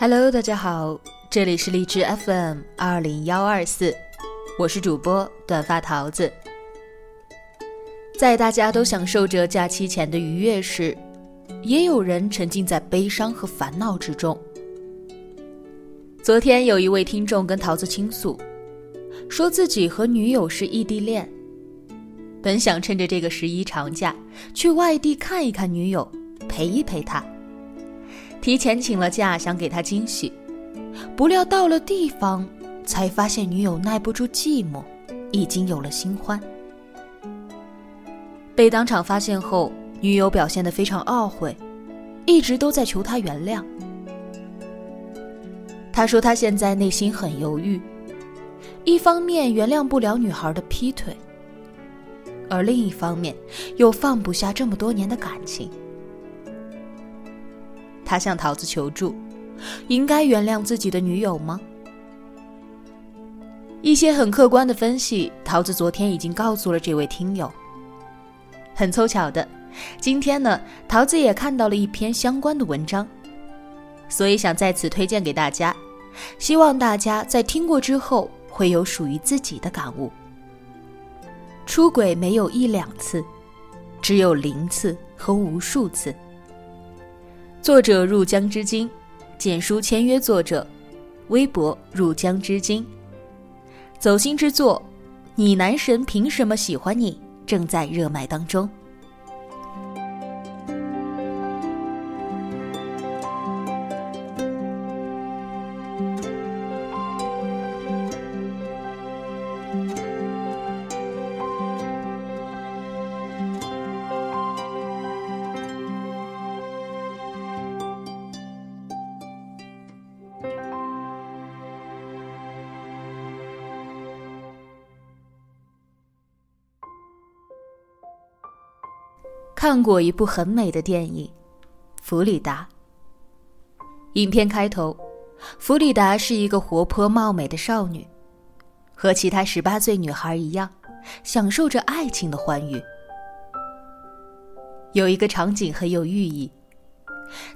Hello，大家好，这里是荔枝 FM 二零幺二四，我是主播短发桃子。在大家都享受着假期前的愉悦时，也有人沉浸在悲伤和烦恼之中。昨天有一位听众跟桃子倾诉，说自己和女友是异地恋，本想趁着这个十一长假去外地看一看女友，陪一陪她。提前请了假，想给他惊喜，不料到了地方，才发现女友耐不住寂寞，已经有了新欢。被当场发现后，女友表现得非常懊悔，一直都在求他原谅。他说他现在内心很犹豫，一方面原谅不了女孩的劈腿，而另一方面又放不下这么多年的感情。他向桃子求助，应该原谅自己的女友吗？一些很客观的分析，桃子昨天已经告诉了这位听友。很凑巧的，今天呢，桃子也看到了一篇相关的文章，所以想在此推荐给大家，希望大家在听过之后会有属于自己的感悟。出轨没有一两次，只有零次和无数次。作者入江之鲸，简书签约作者，微博入江之鲸，走心之作，你男神凭什么喜欢你？正在热卖当中。看过一部很美的电影《弗里达》。影片开头，弗里达是一个活泼貌美的少女，和其他十八岁女孩一样，享受着爱情的欢愉。有一个场景很有寓意，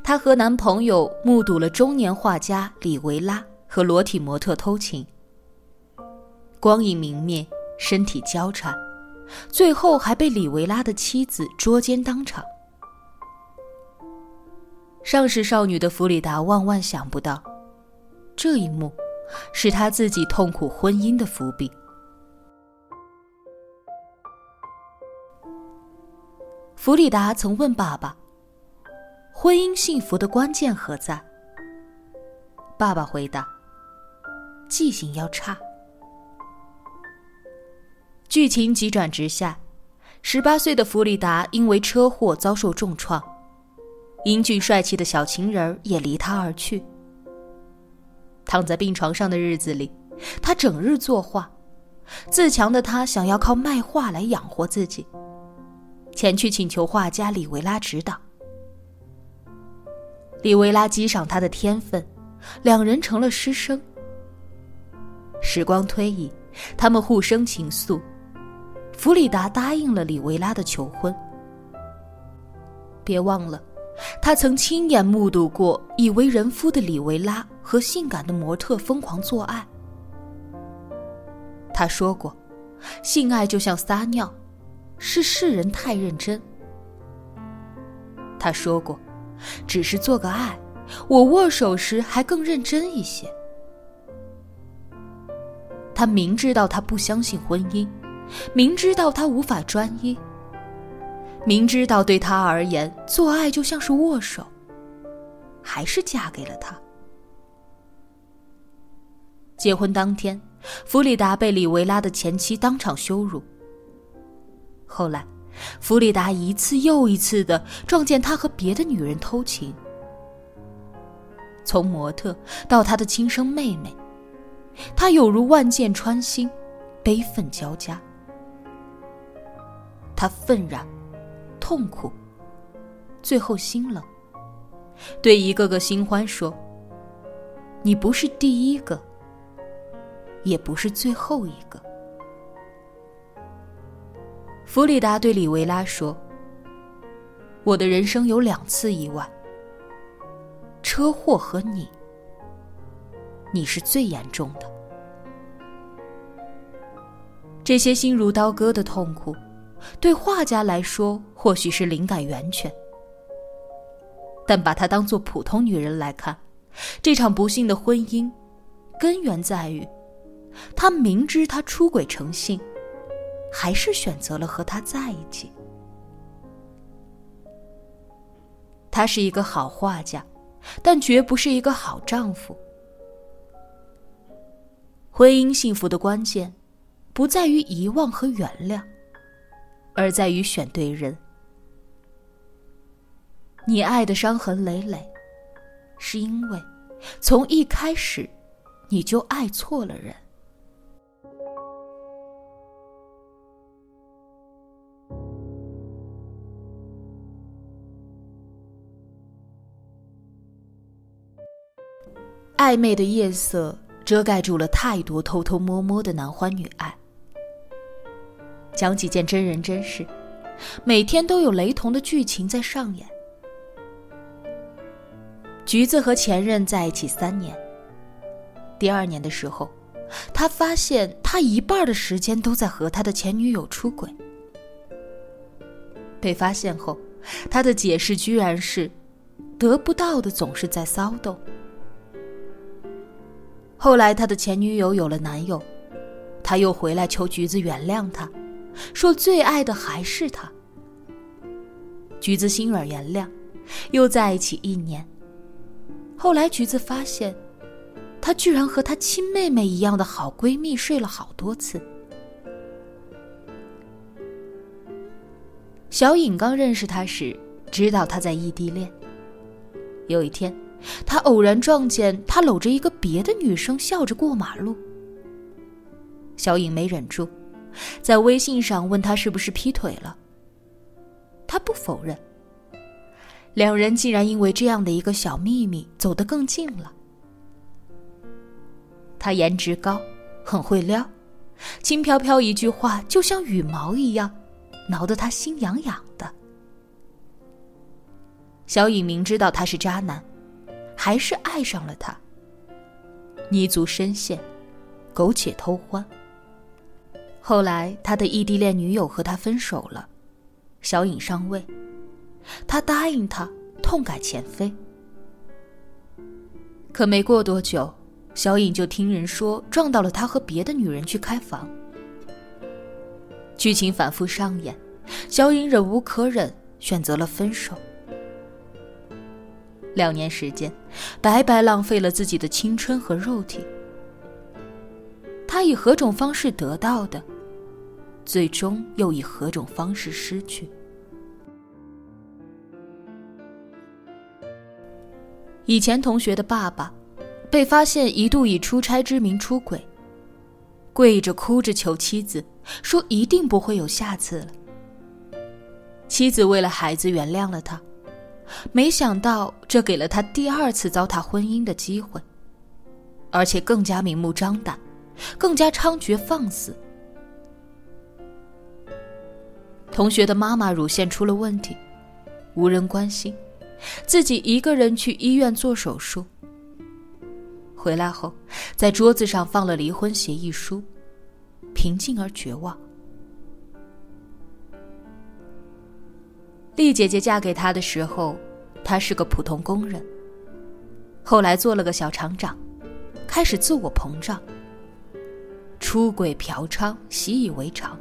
她和男朋友目睹了中年画家里维拉和裸体模特偷情，光影明灭，身体交缠。最后还被里维拉的妻子捉奸当场。尚是少女的弗里达万万想不到，这一幕是她自己痛苦婚姻的伏笔。弗里达曾问爸爸：“婚姻幸福的关键何在？”爸爸回答：“记性要差。”剧情急转直下，十八岁的弗里达因为车祸遭受重创，英俊帅气的小情人也离他而去。躺在病床上的日子里，他整日作画，自强的他想要靠卖画来养活自己，前去请求画家里维拉指导。里维拉激赏他的天分，两人成了师生。时光推移，他们互生情愫。弗里达答应了里维拉的求婚。别忘了，他曾亲眼目睹过已为人夫的里维拉和性感的模特疯狂做爱。他说过，性爱就像撒尿，是世人太认真。他说过，只是做个爱，我握手时还更认真一些。他明知道他不相信婚姻。明知道他无法专一，明知道对他而言做爱就像是握手，还是嫁给了他。结婚当天，弗里达被里维拉的前妻当场羞辱。后来，弗里达一次又一次的撞见他和别的女人偷情，从模特到他的亲生妹妹，他有如万箭穿心，悲愤交加。他愤然、痛苦，最后心冷，对一个个新欢说：“你不是第一个。”也不是最后一个。弗里达对里维拉说：“我的人生有两次意外，车祸和你，你是最严重的。这些心如刀割的痛苦，对画家来说或许是灵感源泉，但把她当做普通女人来看，这场不幸的婚姻，根源在于。”她明知他出轨成性，还是选择了和他在一起。他是一个好画家，但绝不是一个好丈夫。婚姻幸福的关键，不在于遗忘和原谅，而在于选对人。你爱的伤痕累累，是因为从一开始你就爱错了人。暧昧的夜色遮盖住了太多偷偷摸摸的男欢女爱。讲几件真人真事，每天都有雷同的剧情在上演。橘子和前任在一起三年，第二年的时候，他发现他一半的时间都在和他的前女友出轨。被发现后，他的解释居然是：得不到的总是在骚动。后来，他的前女友有了男友，他又回来求橘子原谅他，说最爱的还是他。橘子心软原谅，又在一起一年。后来，橘子发现，他居然和他亲妹妹一样的好闺蜜睡了好多次。小颖刚认识他时，知道他在异地恋。有一天。他偶然撞见他搂着一个别的女生笑着过马路，小颖没忍住，在微信上问他是不是劈腿了。他不否认。两人竟然因为这样的一个小秘密走得更近了。他颜值高，很会撩，轻飘飘一句话就像羽毛一样，挠得他心痒痒的。小颖明知道他是渣男。还是爱上了他。泥足深陷，苟且偷欢。后来，他的异地恋女友和他分手了，小颖上位，他答应他，痛改前非。可没过多久，小颖就听人说撞到了他和别的女人去开房。剧情反复上演，小颖忍无可忍，选择了分手。两年时间，白白浪费了自己的青春和肉体。他以何种方式得到的，最终又以何种方式失去？以前同学的爸爸，被发现一度以出差之名出轨，跪着哭着求妻子，说一定不会有下次了。妻子为了孩子原谅了他。没想到，这给了他第二次糟蹋婚姻的机会，而且更加明目张胆，更加猖獗放肆。同学的妈妈乳腺出了问题，无人关心，自己一个人去医院做手术。回来后，在桌子上放了离婚协议书，平静而绝望。丽姐姐嫁给他的时候，他是个普通工人。后来做了个小厂长，开始自我膨胀，出轨嫖娼习以为常。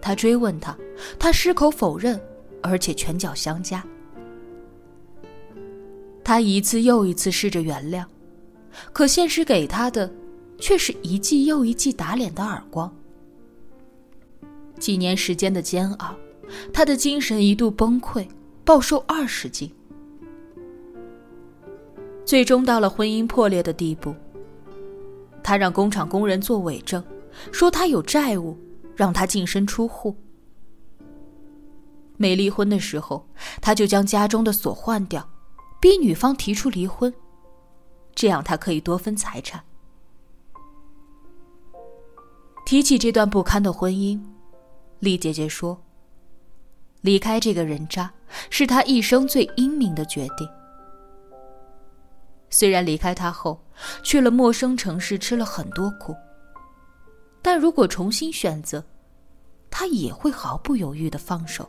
他追问他，他矢口否认，而且拳脚相加。他一次又一次试着原谅，可现实给他的却是一记又一记打脸的耳光。几年时间的煎熬，他的精神一度崩溃，暴瘦二十斤，最终到了婚姻破裂的地步。他让工厂工人做伪证，说他有债务，让他净身出户。没离婚的时候，他就将家中的锁换掉，逼女方提出离婚，这样他可以多分财产。提起这段不堪的婚姻，丽姐姐说：“离开这个人渣，是她一生最英明的决定。虽然离开他后，去了陌生城市，吃了很多苦，但如果重新选择，他也会毫不犹豫的放手。”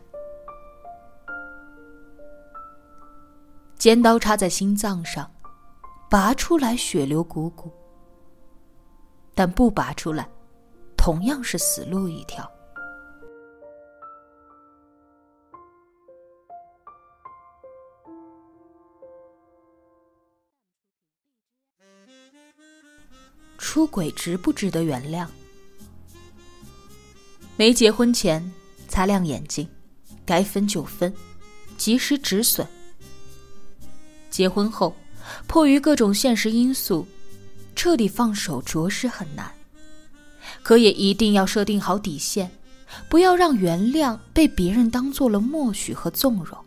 尖刀插在心脏上，拔出来血流汩汩。但不拔出来，同样是死路一条。出轨值不值得原谅？没结婚前擦亮眼睛，该分就分，及时止损。结婚后，迫于各种现实因素，彻底放手着实很难。可也一定要设定好底线，不要让原谅被别人当做了默许和纵容。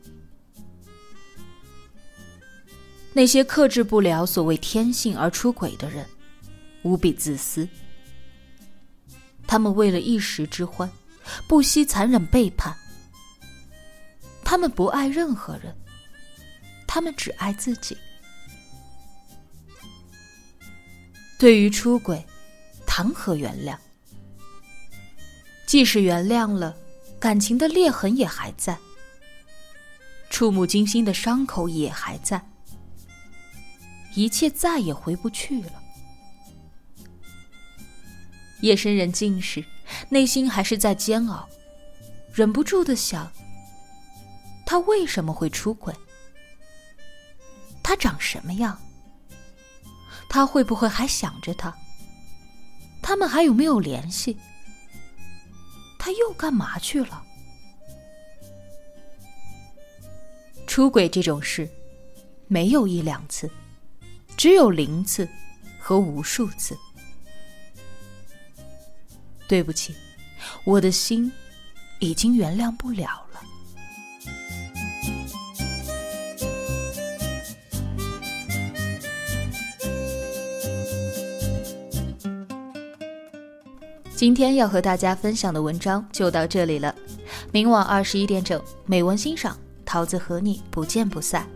那些克制不了所谓天性而出轨的人，无比自私。他们为了一时之欢，不惜残忍背叛。他们不爱任何人。他们只爱自己。对于出轨，谈何原谅？即使原谅了，感情的裂痕也还在，触目惊心的伤口也还在，一切再也回不去了。夜深人静时，内心还是在煎熬，忍不住的想：他为什么会出轨？他长什么样？他会不会还想着他？他们还有没有联系？他又干嘛去了？出轨这种事，没有一两次，只有零次和无数次。对不起，我的心已经原谅不了了。今天要和大家分享的文章就到这里了，明晚二十一点整，美文欣赏，桃子和你不见不散。